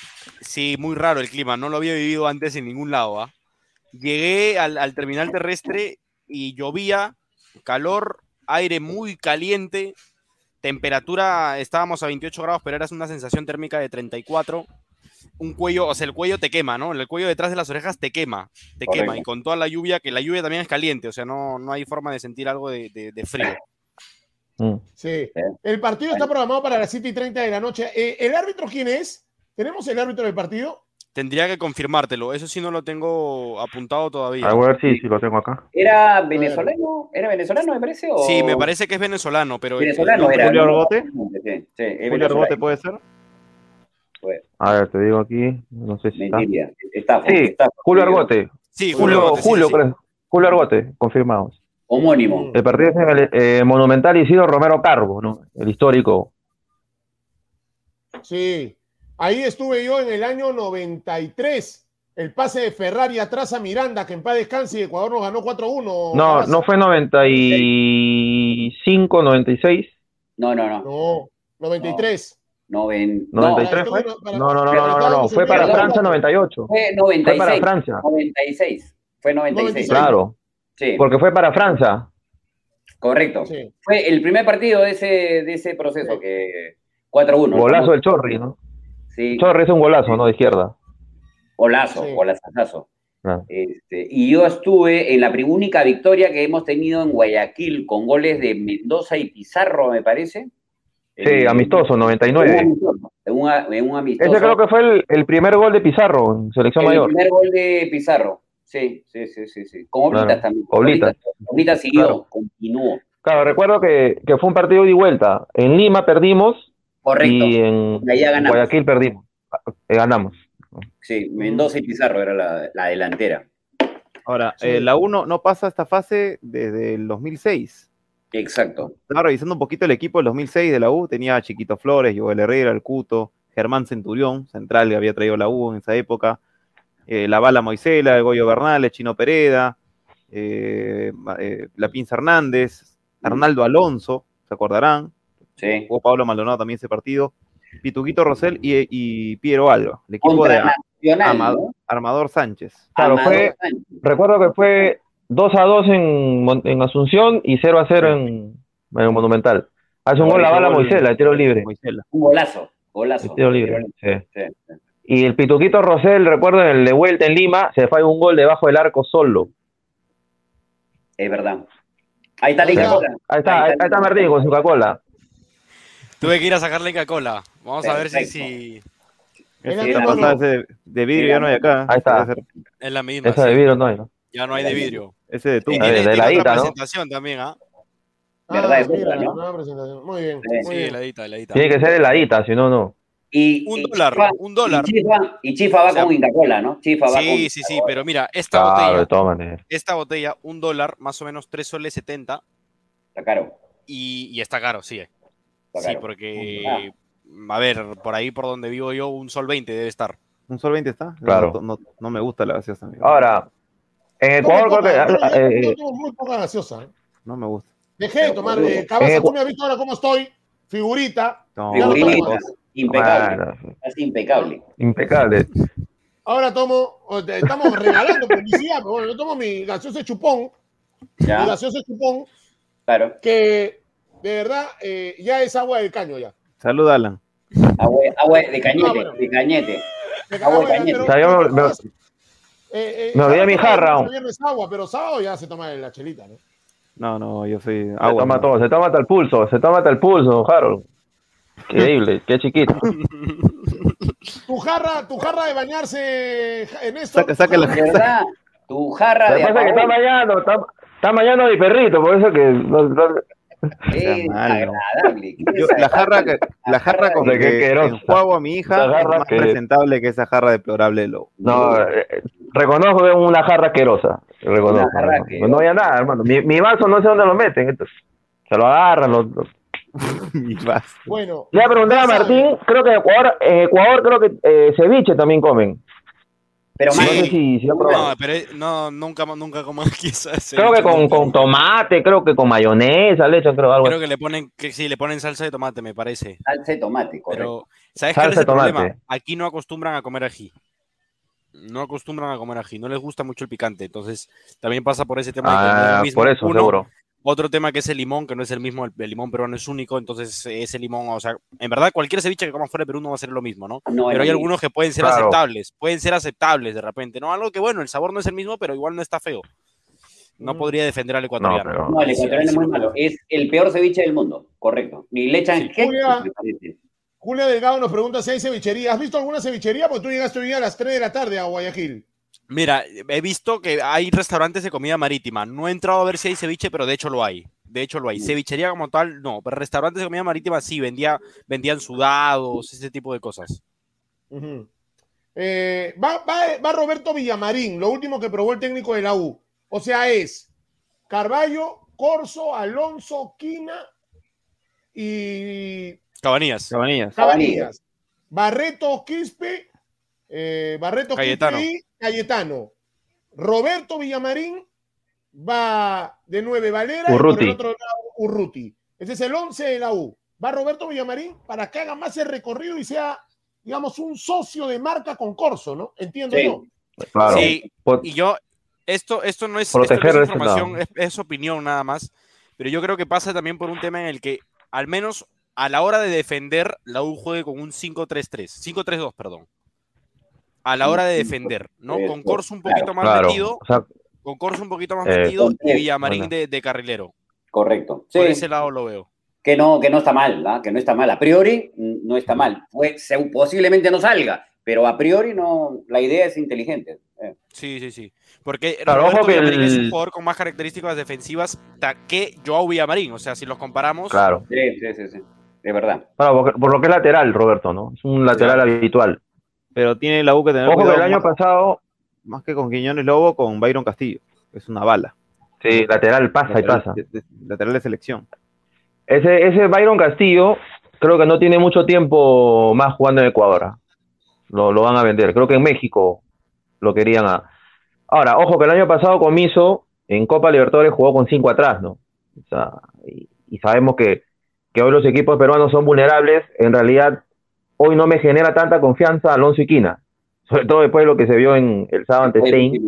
Sí, muy raro el clima, no lo había vivido antes en ningún lado. ¿ah? Llegué al, al terminal terrestre y llovía, calor, aire muy caliente, temperatura, estábamos a 28 grados, pero era una sensación térmica de 34. Un cuello, o sea, el cuello te quema, ¿no? El cuello detrás de las orejas te quema, te Correcto. quema. Y con toda la lluvia, que la lluvia también es caliente, o sea, no, no hay forma de sentir algo de, de- de frío. Mm. Sí. El partido está programado para las 7 y 30 de la noche. Eh, ¿El árbitro quién es? ¿Tenemos el árbitro del partido? Tendría que confirmártelo, eso sí no lo tengo apuntado todavía. A ver si, si lo tengo acá. ¿Era venezolano? ¿Era venezolano, me parece? O... Sí, me parece que es venezolano, pero Venezolano era. Julio. Argote. Sí, sí, Julio. Argote puede ser. A ver, te digo aquí. No sé si está. Sí, está, Julio Argote. Sí, Julio, Argote, sí, Julio, sí, sí. creo. Julio Argote, confirmados. Homónimo. El partido es en el eh, Monumental Isidro Romero Carbo, ¿no? El histórico. Sí. Ahí estuve yo en el año 93. El pase de Ferrari atrás a Miranda, que en paz descanse y Ecuador nos ganó 4-1. No, no fue 95, 96. No, no, no. No, 93. Noven... 93 No, fue. esto para- No, no, no, no, no, no, no. Fue para. Francia 98. Fue Fue 96. para Francia. 96. Fue 96. 96. Claro, Sí, porque fue para Francia. correcto. Sí. Fue el primer partido de ese, de ese proceso que 4-1. Golazo del Chorri, ¿no? Sí, Chorri es un golazo, ¿no? De izquierda. golazo, Sí. golazazo. Ah. Este, y yo estuve en la única victoria que hemos tenido en Guayaquil con goles de Mendoza y Pizarro, me parece. Sí, Eh, amistoso, Un 99. amistoso, en un, en un amistoso. Ese creo que fue el, el primer gol de Pizarro en selección el mayor. primer gol de Pizarro. Sí, sí, sí, sí. sí. Con Oblitas Claro, también. Oblitas. Oblitas siguió, Claro. continuó. Claro, recuerdo que, que fue un partido de ida y vuelta. En Lima perdimos Correcto. y en Y allá ganamos. Guayaquil perdimos. Eh, ganamos. Sí, Mendoza y Pizarro era la, la delantera. Ahora, Sí. eh, la 1 no pasa esta fase desde el 2006. Exacto. Estaba revisando un poquito el equipo del 2006 de la U. Tenía a Chiquito Flores, Joel Herrera, el Cuto, Germán Centurión, central que había traído la U en esa época. Eh, la Bala Moisela, el Goyo Bernal, el Chino Pereda, eh, eh, La Pinza Hernández, Arnaldo Alonso, ¿se acordarán? Sí. Jugó Pablo Maldonado también ese partido. Pituquito Rosell y, y Piero Alba, el equipo Contra de. Armador Sánchez. Claro, Amador fue, Sánchez. recuerdo que fue 2 a 2 en, Asunción y 0 a 0 en, en Monumental. Hace un gol la bala Moisela, el tiro libre. Moisela. Un golazo. Golazo. El tiro libre, sí. Sí, sí. Y el Pituquito Rosell, recuerdo en el de vuelta en Lima, se fue un gol debajo del arco solo. Es verdad. Ahí está la Ahí está. Coca-Cola. Ahí está, ahí, ahí está Martín con su Coca-Cola. Tuve que ir a sacarle Coca-Cola. Vamos a ver si, si Esa la de, de vidrio ya no hay acá. Ahí está. Es la misma. Esa sí. de vidrio no hay, ¿no? Ya no hay de vidrio. Ese de Y Tumba. de heladita, otra ¿no? presentación también, ¿ah? ¿Verdad? Ah, Es otra, ¿no? presentación. Muy bien. Sí, muy Sí, bien. heladita, heladita. Tiene que ser heladita, si no, no. Y, Un y dólar, Chifa- un dólar. Y Chifa, y Chifa va O sea, con Inca Cola, ¿no? Chifa va con Sí, sí, sí, pero mira, esta Claro, botella, esta botella, un dólar, más o menos 3 soles 70, Está caro. y, y está caro, sí. Está Sí, caro. porque, a ver, por ahí por donde vivo yo, un sol 20 debe estar. ¿Un sol 20 está? Claro. No, no, no me gusta la gaseosa. amigo. Ahora, en Ecuador creo yo- que... yo- eh, yo tomo muy poca gaseosa. ¿eh? No me gusta. Dejé de tomar. Eh, Cabaza, Eh, tú me has visto ahora cómo estoy. Figurita. No, Figurita. Impecable. bueno, Es impecable. impecable. Ahora tomo. Estamos regalando publicidad. pero bueno, yo tomo mi gaseosa chupón. Mi Ya, gaseosa chupón. claro. Que de verdad eh, ya es agua del caño ya. Salud, Alan. Agua, agua de cañete, Ah, bueno. de cañete. De Agua de cañete. pero- pero- me- eh, eh, me olvidé mi jarra. toma viernes agua, pero sábado ya se toma la chelita, ¿no? No, no, yo soy Se agua. toma ¿no? todo, se toma hasta el pulso, se toma hasta el pulso, Harold. Increíble, qué chiquito. Tu jarra, tu jarra de bañarse en esto. Saca- saca la- verdad, tu jarra de que pasa que está bañando, está, está bañando mi perrito, por eso que... no- no- es agradable. Yo- la jarra, que, la jarra con que asquerosa. enjuago a mi hija jarra es más que- presentable que esa jarra deplorable de lobo. No, eh, reconozco que es una jarra asquerosa. Reconozco. Jarra no, no había nada, hermano. Mi, mi vaso no sé dónde lo meten. esto. Se lo agarran. lo- lo- Mi vaso. Bueno. Le voy a. Martín, creo que en Ecuador, en Ecuador creo que eh, ceviche también comen. Pero Sí. No más, sé si, probado. No, pero es- no, nunca, nunca como creo que con, con tomate, creo que con mayonesa, le echan, creo algo Creo que le ponen, que sí, le ponen salsa de tomate, me parece. salsa de tomate, correcto. Pero, ¿sabes cuál es Salsa el tomate. problema? Aquí no acostumbran a comer ají. No acostumbran a comer ají, no les gusta mucho el picante. Entonces, también pasa por ese tema. de que es lo Ah, mismo. por eso, Uno, seguro. Otro tema que es el limón, que no es el mismo, el, el limón peruano es único, entonces ese limón, o sea, en verdad cualquier ceviche que comas fuera de Perú no va a ser lo mismo, ¿no? No, Pero hay no. algunos que pueden ser Claro. aceptables, pueden ser aceptables de repente, ¿no? Algo que bueno, el sabor no es el mismo, pero igual no está feo. No Mm. podría defender al No, ecuatoriano. pero... No, el ecuatoriano es muy lo malo. Es el peor ceviche del mundo, correcto. Ni le echan Sí. Julia. Delgado nos pregunta si hay cevichería. ¿Has visto alguna cevichería? Porque tú llegaste hoy día a las 3 de la tarde a Guayaquil. Mira, he visto que hay restaurantes de comida marítima. No he entrado a ver si hay ceviche, pero de hecho lo hay. De hecho lo hay. Mm. Cevichería como tal, no. Pero restaurantes de comida marítima sí, vendía, vendían sudados, ese tipo de cosas. Eh, va, va- va Roberto Villamarín, lo último que probó el técnico de la U. O sea, es Carballo, Corso, Alonso, Quina y Cabanillas. Cabanillas. Cabanillas. Barreto, Quispe, eh, Barreto, Cayetano. Cayetano. Roberto Villamarín va de 9 Valera y por Urruti. el otro lado Urruti. Ese es el 11 de la U. Va Roberto Villamarín para que haga más el recorrido y sea, digamos, un socio de marca con Corso, ¿no? Entiendo Sí. yo. Claro. Sí, Por- y yo, esto, esto no es, esto no es Proteger ese información, es, es opinión nada más, pero yo creo que pasa también por un tema en el que, al menos a la hora de defender, la U juegue con un 5-3-3, 5-3-2, perdón. A la hora de defender, ¿no? Con Corso un poquito más claro. metido, O sea, con Corso un poquito más Eh, metido y tres, Villamarín bueno. de, de carrilero. Correcto. Sí, Por ese lado lo veo. que no, que no está mal, ¿ah? que no está mal. A priori no está mal. Se- posiblemente no salga, pero a priori no, la idea es inteligente. Eh, Sí, sí, sí. Porque Claro, Roberto ojo que Villamarín es un el- jugador con más características defensivas que Joao Villamarín. O sea, si los comparamos, claro. Sí, sí, sí, sí. De verdad. Claro, por, por lo que es lateral, Roberto, ¿no? Es un lateral habitual. Pero tiene la U que tener Ojo que cuidado el año más, pasado, más que con Quiñones Lobo, con Byron Castillo. Es una bala. sí, lateral pasa y pasa. de, de- lateral de selección. Ese, ese Byron Castillo, creo que no tiene mucho tiempo más jugando en Ecuador. ¿ah? Lo, lo van a vender. Creo que en México lo querían a. Ahora, ojo que el año pasado Comiso en Copa Libertadores jugó con cinco atrás, ¿no? O sea, y, y sabemos que, que hoy los equipos peruanos son vulnerables. En realidad, hoy no me genera tanta confianza Alonso y Quina. Sobre todo después de lo que se vio en el sábado ante Stein.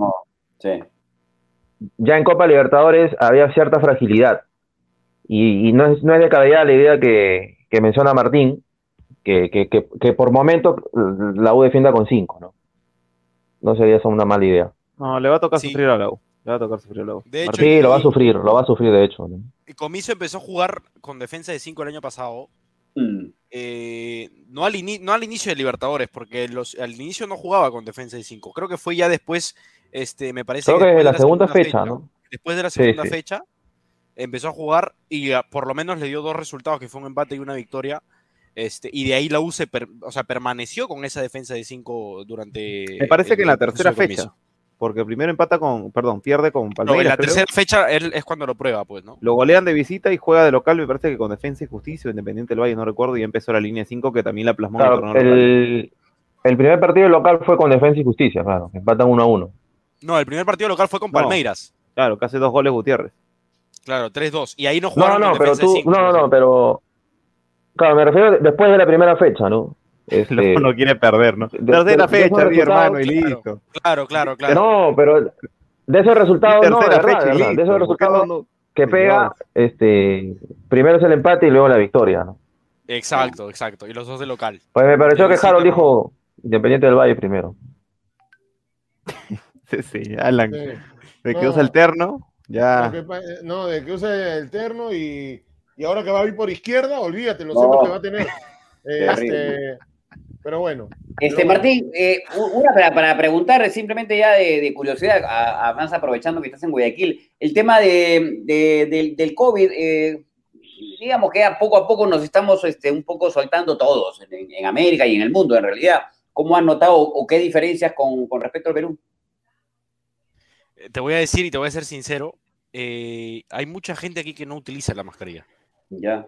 sí. ya en Copa Libertadores había cierta fragilidad. Y, y no, es, no es de calidad la idea que, que menciona Martín, que, que, que, que por momentos la U defienda con 5, ¿no? No sería esa una mala idea. No, le va a tocar Sí. sufrir a la U. Le va a tocar sufrir a la U. de hecho, Sí, lo va a y- sufrir, lo va a sufrir de hecho. ¿no? y Comiso empezó a jugar con defensa de 5 el año pasado. Mm, eh, no, al no al inicio de Libertadores, porque los, al inicio no jugaba con defensa de 5. Creo que fue ya después, este, me parece Creo que después la de segunda fecha, ¿no? Después de la segunda sí. fecha, empezó a jugar y ah, por lo menos le dio dos resultados, que fue un empate y una victoria. Este, y de ahí la U se per- o sea, permaneció con esa defensa de 5 durante. Me parece el- que en la tercera fecha. Porque primero empata con, perdón, pierde con No, en Palmeiras. la creo. tercera fecha él es cuando lo prueba, pues, ¿no? Lo golean de visita y juega de local, me parece que con Defensa y Justicia, o Independiente del Valle, no recuerdo, y empezó la línea 5 que también la plasmó en el Claro, torneo local. el, el primer partido local fue con Defensa y Justicia, claro. Empatan 1 a 1. No, el primer partido local fue con No. Palmeiras. Claro, que hace dos goles Gutiérrez. Claro, 3-2. Y ahí no No, jugaron no, con pero tú. cinco, No, no, no, pero. Claro, me refiero después de la primera fecha, ¿no? Este, No, no quiere perder, ¿no? de- Tercera de- fecha, mi hermano, y listo. Claro, claro, claro. No, pero de esos resultados, no, de verdad, fecha de y verdad, de listo. esos ¿Por qué resultados no- que pega, este, primero es el empate y luego la victoria, ¿no? Exacto, exacto. Y los dos de local. Pues me pareció que Harold dijo Independiente del Valle primero. Sí, sí, Alan, Sí. de que No. usa el terno, ya. que no, de que use el terno y, y ahora que va a ir por izquierda, olvídate los No. que va a tener. Este, pero bueno. Este. Martín, eh, una para, para preguntar simplemente ya de, de curiosidad, a- a- más aprovechando que estás en Guayaquil, el tema de, de- del, del COVID, eh, digamos que a poco a poco nos estamos este, un poco soltando todos en, en América y en el mundo en realidad. ¿Cómo han notado o qué diferencias con, con respecto al Perú? Eh, Te voy a decir y te voy a ser sincero. eh, hay mucha gente aquí que no utiliza la mascarilla, Ya.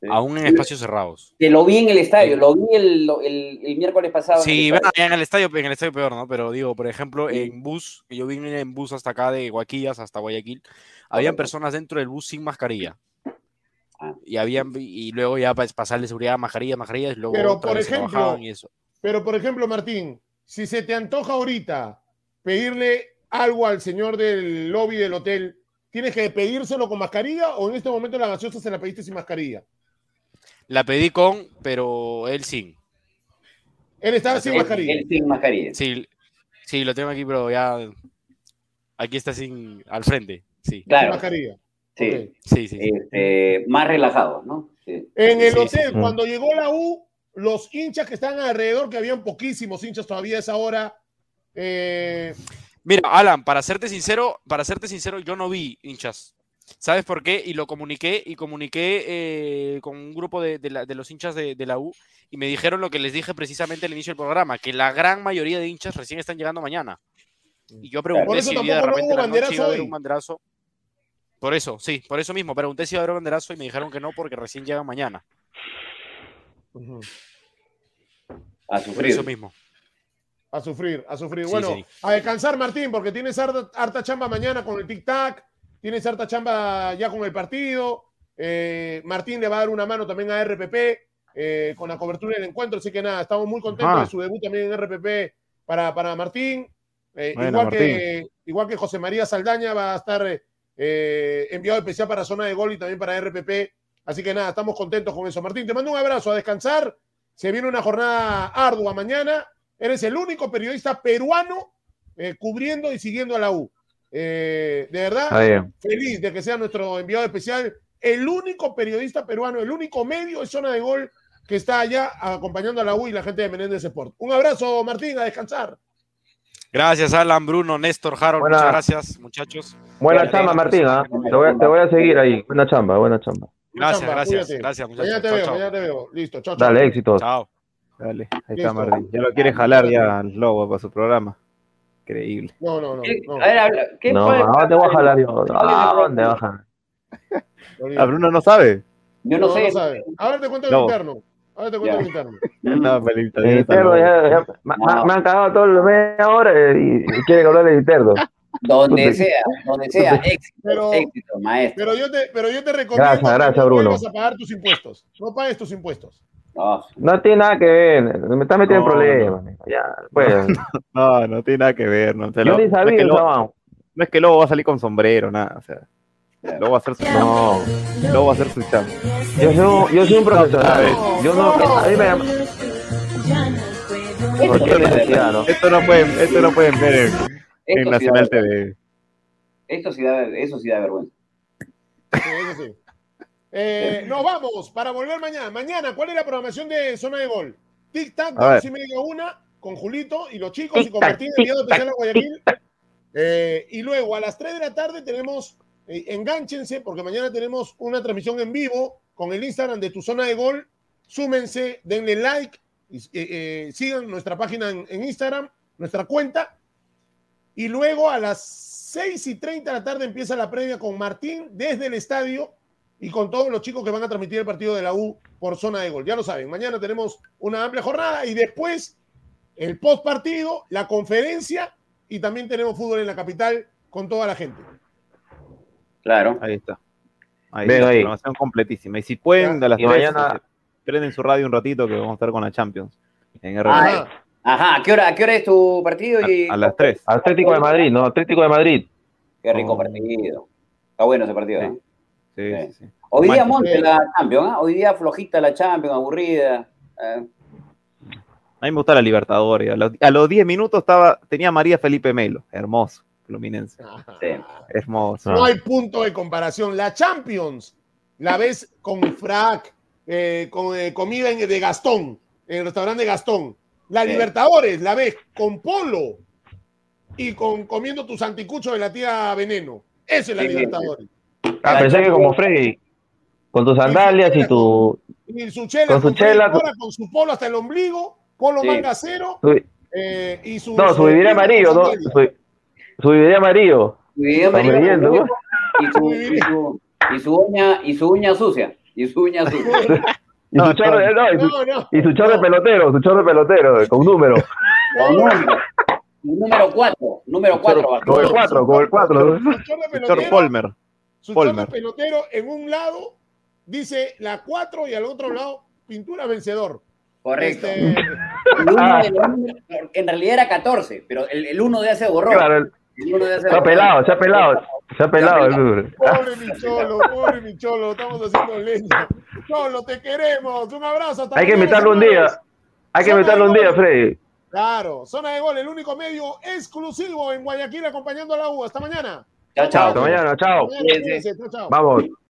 Sí. aún en espacios cerrados. Que lo vi en el estadio, lo vi el, el- el miércoles pasado. en Sí, el bueno, estadio. en el estadio, en el estadio peor, ¿no? Pero digo, por ejemplo, en bus, que yo vine en bus hasta acá de Guaquillas hasta Guayaquil, habían personas dentro del bus sin mascarilla. Ah. Y habían y luego ya para pasarle seguridad, mascarilla, mascarilla, y luego Pero, por ejemplo, trabajaban y eso. Pero, por ejemplo, Martín, si se te antoja ahorita pedirle algo al señor del lobby del hotel, ¿tienes que pedírselo con mascarilla o en este momento la gaseosa se la pediste sin mascarilla? La pedí con, pero él sin. Él estaba sin mascarilla. él sin mascarilla. Sí, sí, lo tengo aquí, pero ya aquí está sin al frente. Sí, Sin Claro, mascarilla. sí. Sí, sí. sí. Este, más relajado, ¿no? Sí. En el Sí, hotel, sí. cuando llegó la U, los hinchas que estaban alrededor, que habían poquísimos hinchas todavía a esa hora, eh, Mira, Alan, para serte sincero, para serte sincero, yo no vi hinchas. ¿Sabes por qué? Y lo comuniqué y comuniqué eh, con un grupo de, de la- de los hinchas de, de la U y me dijeron lo que les dije precisamente al inicio del programa, que la gran mayoría de hinchas recién están llegando mañana. Y yo Por pregunté si había de repente hubo la noche banderazo iba a haber un banderazo. Por eso, sí, por eso mismo. Pregunté si iba a haber un banderazo y me dijeron que no porque recién llegan mañana. A Por sufrir. eso mismo. a sufrir, a sufrir. Sí, bueno, sí. a descansar, Martín, porque tienes harta, harta chamba mañana con el tic-tac, tienes harta chamba ya con el partido. eh, Martín le va a dar una mano también a RPP eh, con la cobertura del encuentro, así que nada, estamos muy contentos Ajá. de su debut también en RPP para, para Martín. Eh, igual, Que, igual que José María Saldaña va a estar enviado especial para zona de gol y también para RPP. Así que nada, estamos contentos con eso. Martín, te mando un abrazo, a descansar. Se viene una jornada ardua mañana. Eres el único periodista peruano cubriendo y siguiendo a la U. Eh, de verdad, feliz de que sea nuestro enviado especial. El único periodista peruano, el único medio de zona de gol que está allá acompañando a la U y la gente de Menéndez Sport. Un abrazo, Martín, a descansar. Gracias, Alan, Bruno, Néstor, Harold. Buena- Muchas gracias, muchachos. Buena chamba, Martín, ¿ah? Te voy, a- te voy a seguir ahí. Buena chamba, buena chamba. Gracias, Chamba, gracias, cuídate. gracias, muchachos. Mañana te Chao, veo, chao. mañana te veo. Listo, chao, chao. Dale, éxitos. Chao. Dale, ahí Listo. está Martín. Ya lo quiere jalar ya al lobo para su programa. Increíble. No, no, no. ¿Qué- no. A ver, habla- ¿qué No, fue? ¿a dónde voy a jalar yo? ¿Cuál es el ¿A dónde a. Ah, Bruno no sabe. Yo no, sé. sabe. Ahora te cuento el No. interno. Ahora te cuento Ya. el interno. No, El ya, ya- me, No. han cagado todo el media hora y, y quieren hablar de Interno. Donde Puta. sea, donde sea. Éxito, Pero- éxito, maestro. Pero yo te, pero yo te recomiendo Gracias, que gracias, no Bruno. a pagar tus impuestos. No pagues tus impuestos. No, tiene nada que ver, me está metiendo No, en problemas. Ya, pues, No, no tiene nada que ver. No, yo lo- ni no, es sabía que Lobo, no es que Lobo va a salir con sombrero, nada. O sea, Lobo va a hacer su chamba. No, Lobo va a hacer su chamba. yo soy, yo soy un profesional. Yo no, a mí me llama. ¿Por qué necesidad, no? Esto no pueden, esto no pueden ver en, en esto, sí Nacional TV. esto sí da, eso sí da vergüenza. Sí, eso sí. Eh, nos vamos para volver mañana. Mañana, ¿cuál es la programación de Zona de Gol? Tic Tac, dos y media una, con Julito y los chicos y con Martín enviado especial a Guayaquil. Eh, y luego a las 3 de la tarde tenemos, eh, enganchense, porque mañana tenemos una transmisión en vivo con el Instagram de tu zona de gol. Súmense, denle like, y, eh, eh, sigan nuestra página en, en Instagram, nuestra cuenta. Y luego a las 6 y 30 de la tarde empieza la previa con Martín desde el estadio y con todos los chicos que van a transmitir el partido de la U por zona de gol. Ya lo saben, mañana tenemos una amplia jornada y después el post partido, la conferencia y también tenemos fútbol en la capital con toda la gente. Claro. Ahí está. Ahí Ven está, ahí. programación completísima. Y si pueden, de las Y tres, mañana- prenden su radio un ratito que vamos a estar con la Champions. En. Ay, Ah, Ajá, ¿a qué hora, a qué hora es tu partido? Y... a, a las 3. Atlético de Madrid, ¿no? Atlético de Madrid. Qué rico Oh. partido. Está bueno ese partido, ¿no? Sí, Sí. sí, sí. Hoy día Manchester. monte la Champions, ¿ah? Hoy día flojita la Champions, aburrida. Eh, A mí me gusta la Libertadores. A los, a los 10 minutos estaba, tenía María Felipe Melo. Hermoso. Fluminense. sí. Hermoso. No hay punto de comparación. La Champions la ves con frac, eh, con eh, comida en- de Gastón, en el restaurante de Gastón. La Sí. Libertadores la ves con polo y con comiendo tus anticuchos de la tía Veneno. Esa es la Sí. Libertadores. Ah, pensé que como Freddy, con tus sandalias y tu, Y su chela, Con su chela, con su polo hasta el ombligo, polo Sí. manga cero eh, y su. no, su viviría amarillo, ¿no? Su, su viviría amarillo. Su Está amarillo y su, y su, y su uña, y su uña sucia. Y su uña sucia. Y su chorro de, no, y su, No, no. y su chorro pelotero, su chorro de pelotero, eh, con número. Con número. Número 4. Número 4. Con el 4, con el 4. Su chorro de Víctor pelotero, Polmer. Su de pelotero en un lado dice la 4 y al otro lado pintura vencedor. Correcto. Este, El uno en realidad era 14, pero el, el 1 de hace borró. Claro, el- se ha pelado, se ha pelado, se ha pelado el número. pobre mi cholo, pobre mi cholo, estamos haciendo leña. Cholo, te queremos. Un abrazo. hasta Hay que invitarlo un día. Hay que invitarlo un día, Freddy. Claro, zona de gol, el único medio exclusivo en Guayaquil acompañando a la U. Hasta mañana. Chao, chao. Hasta mañana, chao. Vamos.